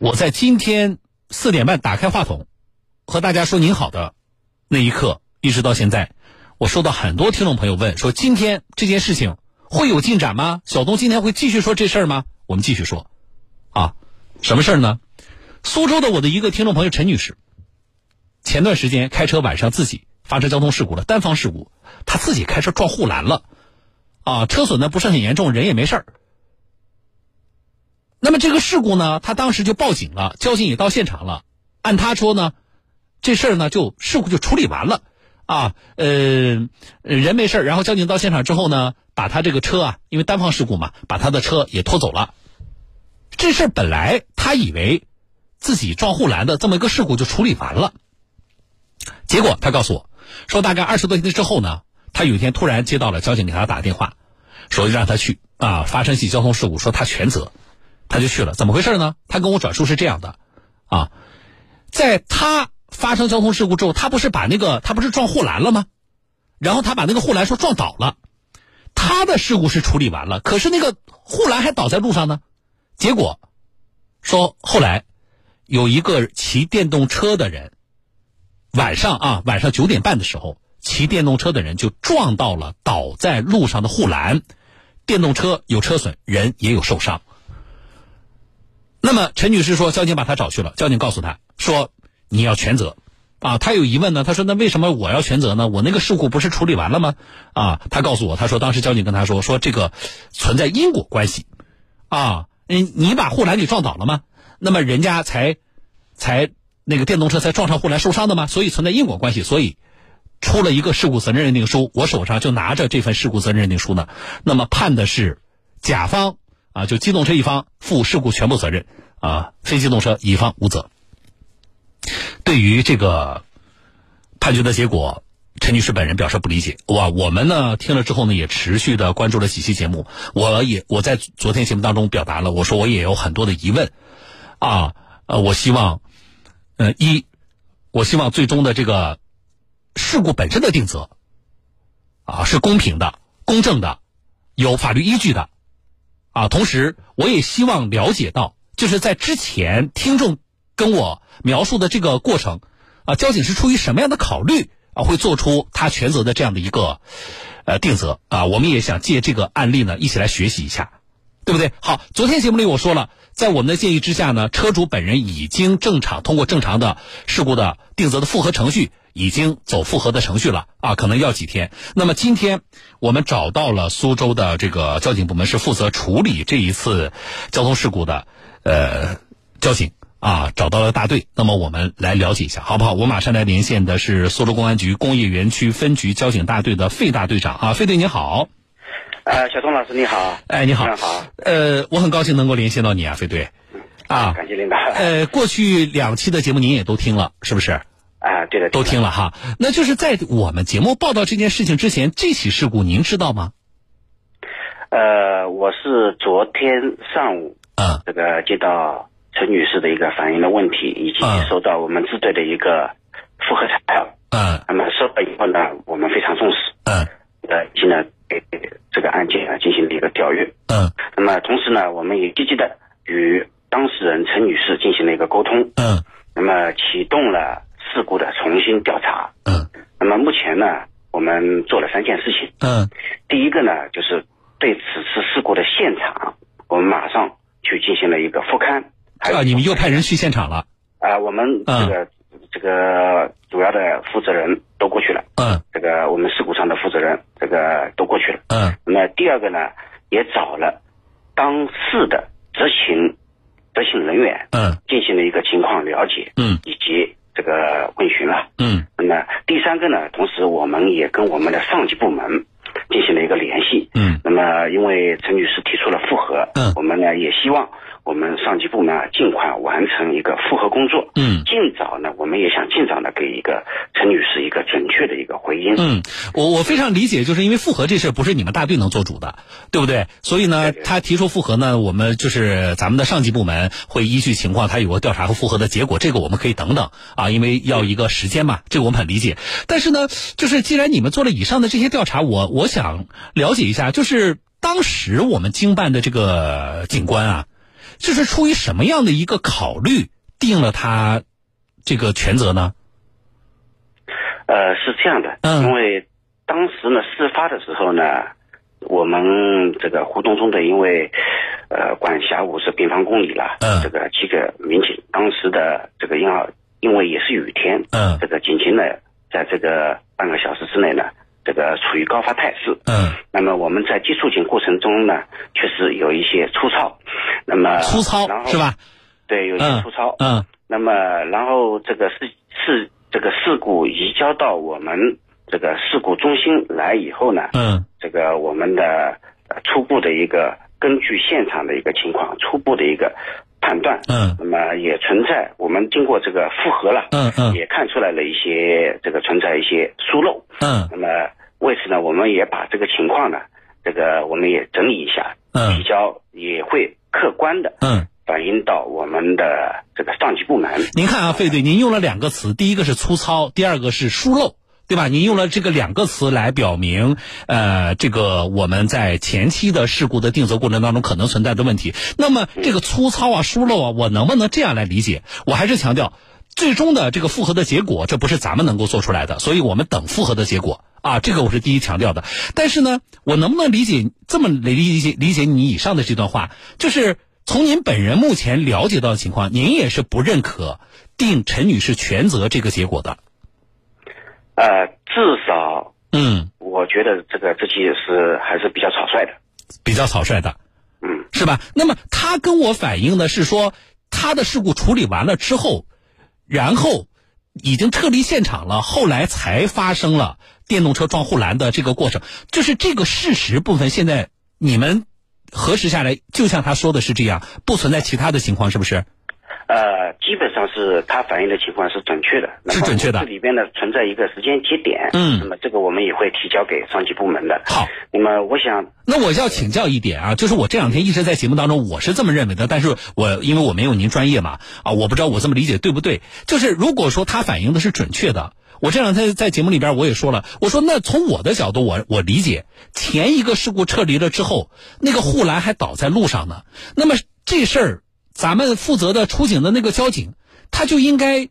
我在今天四点半打开话筒，和大家说您好的那一刻，一直到现在，我收到很多听众朋友问说，今天这件事情会有进展吗？小东今天会继续说这事儿吗？我们继续说，啊，什么事儿呢？苏州的我的一个听众朋友陈女士，前段时间开车晚上自己发生交通事故了，单方事故，她自己开车撞护栏了，啊，车损呢不是很严重，人也没事儿。那么这个事故呢，他当时就报警了，交警也到现场了。按他说呢，这事儿呢就事故就处理完了，啊，呃，人没事然后交警到现场之后呢，把他这个车啊，因为单方事故嘛，把他的车也拖走了。这事儿本来他以为自己撞护栏的这么一个事故就处理完了，结果他告诉我，说大概二十多天之后呢，他有一天突然接到了交警给他打电话，说让他去啊，发生起交通事故，说他全责。他就去了，怎么回事呢？他跟我转述是这样的，啊，在他发生交通事故之后，他不是把那个他不是撞护栏了吗？然后他把那个护栏说撞倒了，他的事故是处理完了，可是那个护栏还倒在路上呢。结果说后来有一个骑电动车的人，晚上啊晚上九点半的时候，骑电动车的人就撞到了倒在路上的护栏，电动车有车损，人也有受伤。那么陈女士说，交警把她找去了。交警告诉她说：“你要全责。”啊，她有疑问呢。她说：“那为什么我要全责呢？我那个事故不是处理完了吗？”啊，她告诉我，她说当时交警跟她说：“说这个存在因果关系。”啊，嗯，你把护栏给撞倒了吗？那么人家才才那个电动车才撞上护栏受伤的吗？所以存在因果关系，所以出了一个事故责任认定书。我手上就拿着这份事故责任认定书呢。那么判的是甲方。啊，就机动车一方负事故全部责任，啊，非机动车乙方无责。对于这个判决的结果，陈女士本人表示不理解。哇，我们呢听了之后呢，也持续的关注了几期节目。我也我在昨天节目当中表达了，我说我也有很多的疑问，啊，呃，我希望，呃，一，我希望最终的这个事故本身的定责，啊，是公平的、公正的、有法律依据的。啊，同时我也希望了解到，就是在之前听众跟我描述的这个过程，啊，交警是出于什么样的考虑啊，会做出他全责的这样的一个呃定责啊？我们也想借这个案例呢，一起来学习一下，对不对？好，昨天节目里我说了，在我们的建议之下呢，车主本人已经正常通过正常的事故的定责的复核程序。已经走复核的程序了啊，可能要几天。那么今天我们找到了苏州的这个交警部门，是负责处理这一次交通事故的呃交警啊，找到了大队。那么我们来了解一下，好不好？我马上来连线的是苏州公安局工业园区分局交警大队的费大队长啊，费队你好。呃，小东老师你好。哎，你好。好。呃，我很高兴能够联系到你啊，飞队。啊，感谢领导。呃，过去两期的节目您也都听了，是不是？啊，对的，都听了哈。那就是在我们节目报道这件事情之前，这起事故您知道吗？呃，我是昨天上午，嗯，这个接到陈女士的一个反映的问题，以及收到我们支队的一个复核材料，嗯，那么收到以后呢，我们非常重视，嗯，呃，现在给这个案件啊进行了一个调阅，嗯，那么同时呢，我们也积极的与当事人陈女士进行了一个沟通，嗯，那么启动了。事故的重新调查。嗯，那么目前呢，我们做了三件事情。嗯，第一个呢，就是对此次事故的现场，我们马上去进行了一个复勘。啊，你们又派人去现场了？啊，我们这个这个主要的负责人都过去了。嗯，这个我们事故上的负责人，这个都过去了。嗯，那么第二个呢，也找了当事的执行执行人员。嗯，进行了一个情况了解。嗯，以及。这个问询了，嗯，那么第三个呢，同时我们也跟我们的上级部门进行了一个联系，嗯，那么因为陈女士提出了复核，嗯，我们呢也希望。我们上级部门啊，尽快完成一个复核工作。嗯，尽早呢，我们也想尽早的给一个陈女士一个准确的一个回应。嗯，我我非常理解，就是因为复核这事不是你们大队能做主的，对不对？所以呢，他提出复核呢，我们就是咱们的上级部门会依据情况，他有个调查和复核的结果，这个我们可以等等啊，因为要一个时间嘛，这个我们很理解。但是呢，就是既然你们做了以上的这些调查，我我想了解一下，就是当时我们经办的这个警官啊。这是出于什么样的一个考虑定了他这个全责呢？呃，是这样的，嗯因为当时呢，事发的时候呢，我们这个湖东中的因为呃管辖五十平方公里了，嗯这个七个民警，当时的这个因为因为也是雨天，嗯这个警情呢，在这个半个小时之内呢，这个处于高发态势。嗯，那么我们在接触警过程中呢，确实有一些粗糙，那么粗糙然后是？吧？对，有一些嗯粗糙。嗯那么，然后这个事事这个事故移交到我们这个事故中心来以后呢，嗯这个我们的呃初步的一个根据现场的一个情况，初步的一个判断，嗯那么也存在我们经过这个复核了，嗯嗯也看出来了一些这个存在一些疏漏。嗯那么为此呢，我们也把这个情况呢，这个我们也整理一下，嗯提交也会客观的嗯。反映到我们的这个上级部门。您看啊，费队，您用了两个词，第一个是粗糙，第二个是疏漏，对吧？您用了这个两个词来表明，呃，这个我们在前期的事故的定责过程当中可能存在的问题。那么这个粗糙啊、疏漏啊，我能不能这样来理解？我还是强调，最终的这个复核的结果，这不是咱们能够做出来的，所以我们等复核的结果啊，这个我是第一强调的。但是呢，我能不能理解这么理解理解你以上的这段话，就是。从您本人目前了解到的情况，您也是不认可定陈女士全责这个结果的。呃，至少嗯，我觉得这个这期是还是比较草率的。比较草率的，嗯，是吧？那么他跟我反映的是说，他的事故处理完了之后，然后已经撤离现场了，后来才发生了电动车撞护栏的这个过程。就是这个事实部分，现在你们核实下来，就像他说的是这样，不存在其他的情况，是不是？呃，基本上是他反映的情况是准确的，是准确的这里边呢存在一个时间节点，嗯那么这个我们也会提交给上级部门的。好，那么我想，那我要请教一点啊，就是我这两天一直在节目当中，我是这么认为的，但是我因为我没有您专业嘛，啊，我不知道我这么理解对不对。就是如果说他反映的是准确的，我这两天在节目里边我也说了，我说那从我的角度，我我理解前一个事故撤离了之后，那个护栏还倒在路上呢，那么这事儿咱们负责的出警的那个交警，他就应该。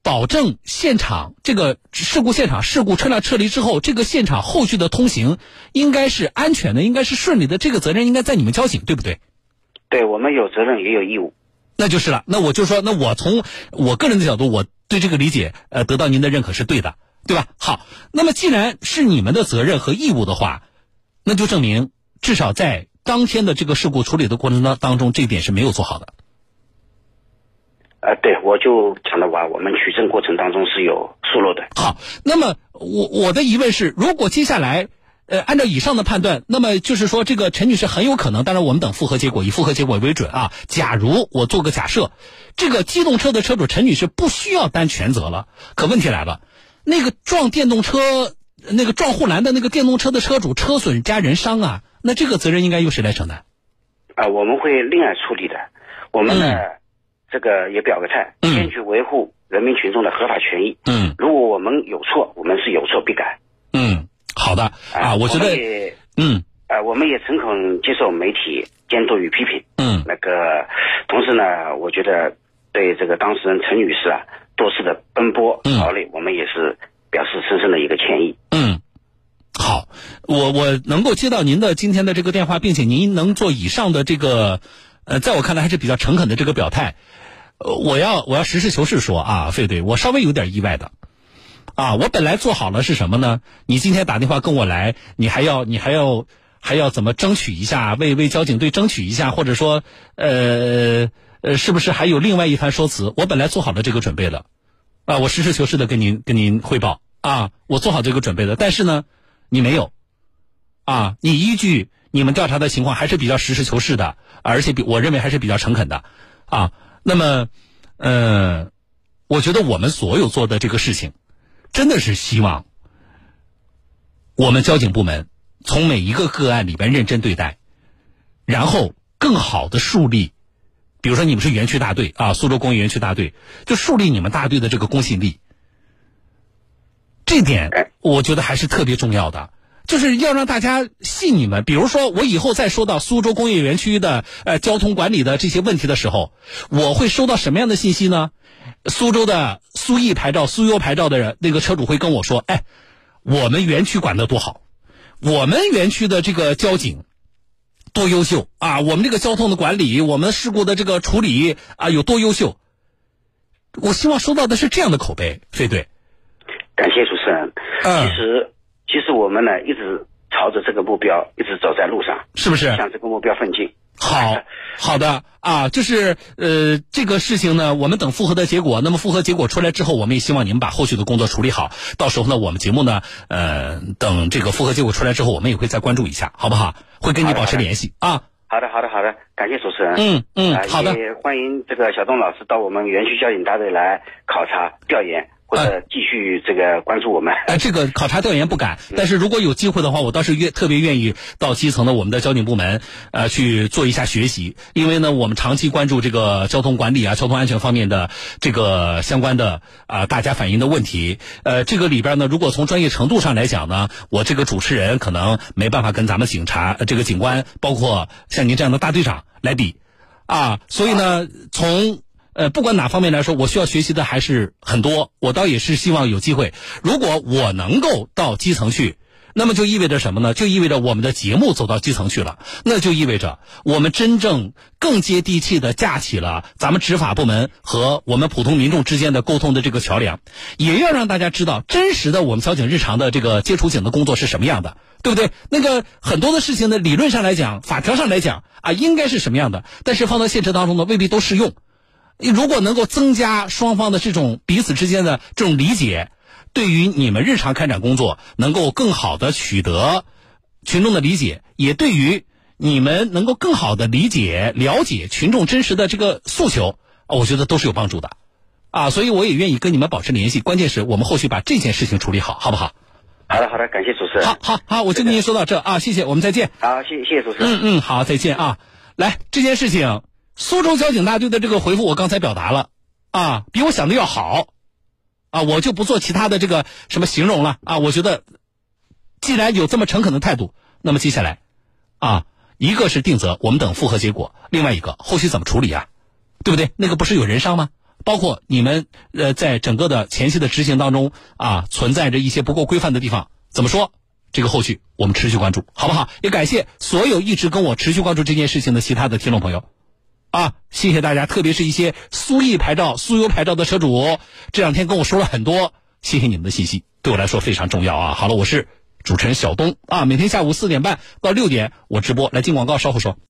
保证现场这个事故现场事故车辆撤离之后，这个现场后续的通行应该是安全的，应该是顺利的，这个责任应该在你们交警，对不对？对我们有责任也有义务。那就是了。那我就说，那我从我个人的角度，我对这个理解，呃，得到您的认可是对的，对吧？好，那么既然是你们的责任和义务的话，那就证明至少在当天的这个事故处理的过程当当中，这一点是没有做好的。呃，对，我就讲的完，我们取证过程当中是有疏漏的。好，那么我我的疑问是，如果接下来，呃，按照以上的判断，那么就是说，这个陈女士很有可能，当然我们等复核结果，以复核结果为准啊。假如我做个假设，这个机动车的车主陈女士不需要担全责了，可问题来了，那个撞电动车、那个撞护栏的那个电动车的车主车损加人伤啊，那这个责任应该由谁来承担？啊、我们会另案处理的。我们呢，这个也表个态，嗯坚决维护人民群众的合法权益。嗯如果我们有错，我们是有错必改。嗯，好的啊，我觉得嗯呃，我们也诚恳接受媒体监督与批评。嗯那个，同时呢，我觉得对这个当事人陈女士啊多次的奔波嗯劳累，我们也是表示深深的一个歉意。我我能够接到您的今天的这个电话，并且您能做以上的这个，呃，在我看来还是比较诚恳的这个表态。我要我要实事求是说啊，费队，我稍微有点意外的。啊，我本来做好了是什么呢？你今天打电话跟我来，你还要你还要还要怎么争取一下，为为交警队争取一下，或者说，呃呃，是不是还有另外一番说辞？我本来做好了这个准备的，啊，我实事求是的跟您跟您汇报啊，我做好这个准备的，但是呢，你没有，啊，你依据你们调查的情况还是比较实事求是的，而且比我认为还是比较诚恳的，啊，那么，呃，我觉得我们所有做的这个事情，真的是希望我们交警部门从每一个个案里边认真对待，然后更好的树立，比如说你们是园区大队啊，苏州工业园区大队，就树立你们大队的这个公信力。这点我觉得还是特别重要的。就是要让大家信你们。比如说，我以后再说到苏州工业园区的呃交通管理的这些问题的时候，我会收到什么样的信息呢？苏州的苏 E 牌照、苏 U 牌照的人，那个车主会跟我说：“哎，我们园区管得多好，我们园区的这个交警多优秀啊！我们这个交通的管理，我们事故的这个处理啊，有多优秀。”我希望收到的是这样的口碑，飞队。感谢主持人。嗯其实，其实我们呢一直朝着这个目标一直走在路上，是不是？向这个目标奋进。好，好的啊，就是呃，这个事情呢，我们等复核的结果。那么复核结果出来之后，我们也希望你们把后续的工作处理好。到时候呢，我们节目呢，呃，等这个复核结果出来之后，我们也会再关注一下，好不好？会跟你保持联系啊。好的，好的，好的，感谢主持人。嗯嗯啊，好的。也欢迎这个小东老师到我们园区交警大队来考察调研，或者继续这个关注我们。哎，这个考察调研不敢，但是如果有机会的话，我倒是愿特别愿意到基层的我们的交警部门，呃，去做一下学习。因为呢，我们长期关注这个交通管理啊、交通安全方面的这个相关的啊、大家反映的问题。呃，这个里边呢，如果从专业程度上来讲呢，我这个主持人可能没办法跟咱们警察、呃这个警官，包括像您这样的大队长来比，啊，所以呢，从呃，不管哪方面来说，我需要学习的还是很多。我倒也是希望有机会，如果我能够到基层去，那么就意味着什么呢？就意味着我们的节目走到基层去了，那就意味着我们真正更接地气的架起了咱们执法部门和我们普通民众之间的沟通的这个桥梁，也要让大家知道真实的我们交警日常的这个接触警的工作是什么样的，对不对？那个很多的事情呢，理论上来讲，法条上来讲啊，应该是什么样的，但是放到现实当中呢，未必都适用。如果能够增加双方的这种彼此之间的这种理解，对于你们日常开展工作能够更好的取得群众的理解，也对于你们能够更好的理解、了解群众真实的这个诉求，我觉得都是有帮助的，啊，所以我也愿意跟你们保持联系。关键是我们后续把这件事情处理好，好不好？好的，好的，感谢主持人。好，好，好，我就跟您说到这啊，谢谢，我们再见。好，谢谢谢主持人。嗯嗯，好，再见啊。来，这件事情，苏州交警大队的这个回复我刚才表达了，啊，比我想的要好，啊，我就不做其他的这个什么形容了啊。我觉得，既然有这么诚恳的态度，那么接下来，啊，一个是定责，我们等复核结果；另外一个后续怎么处理啊？对不对？那个不是有人伤吗？包括你们呃，在整个的前期的执行当中啊，存在着一些不够规范的地方，怎么说？这个后续我们持续关注，好不好？也感谢所有一直跟我持续关注这件事情的其他的听众朋友，啊，谢谢大家，特别是一些苏 E 牌照、苏 U 牌照的车主，这两天跟我说了很多，谢谢你们的信息，对我来说非常重要啊。好了，我是主持人小东啊，每天下午四点半到六点我直播，来进广告，稍后说。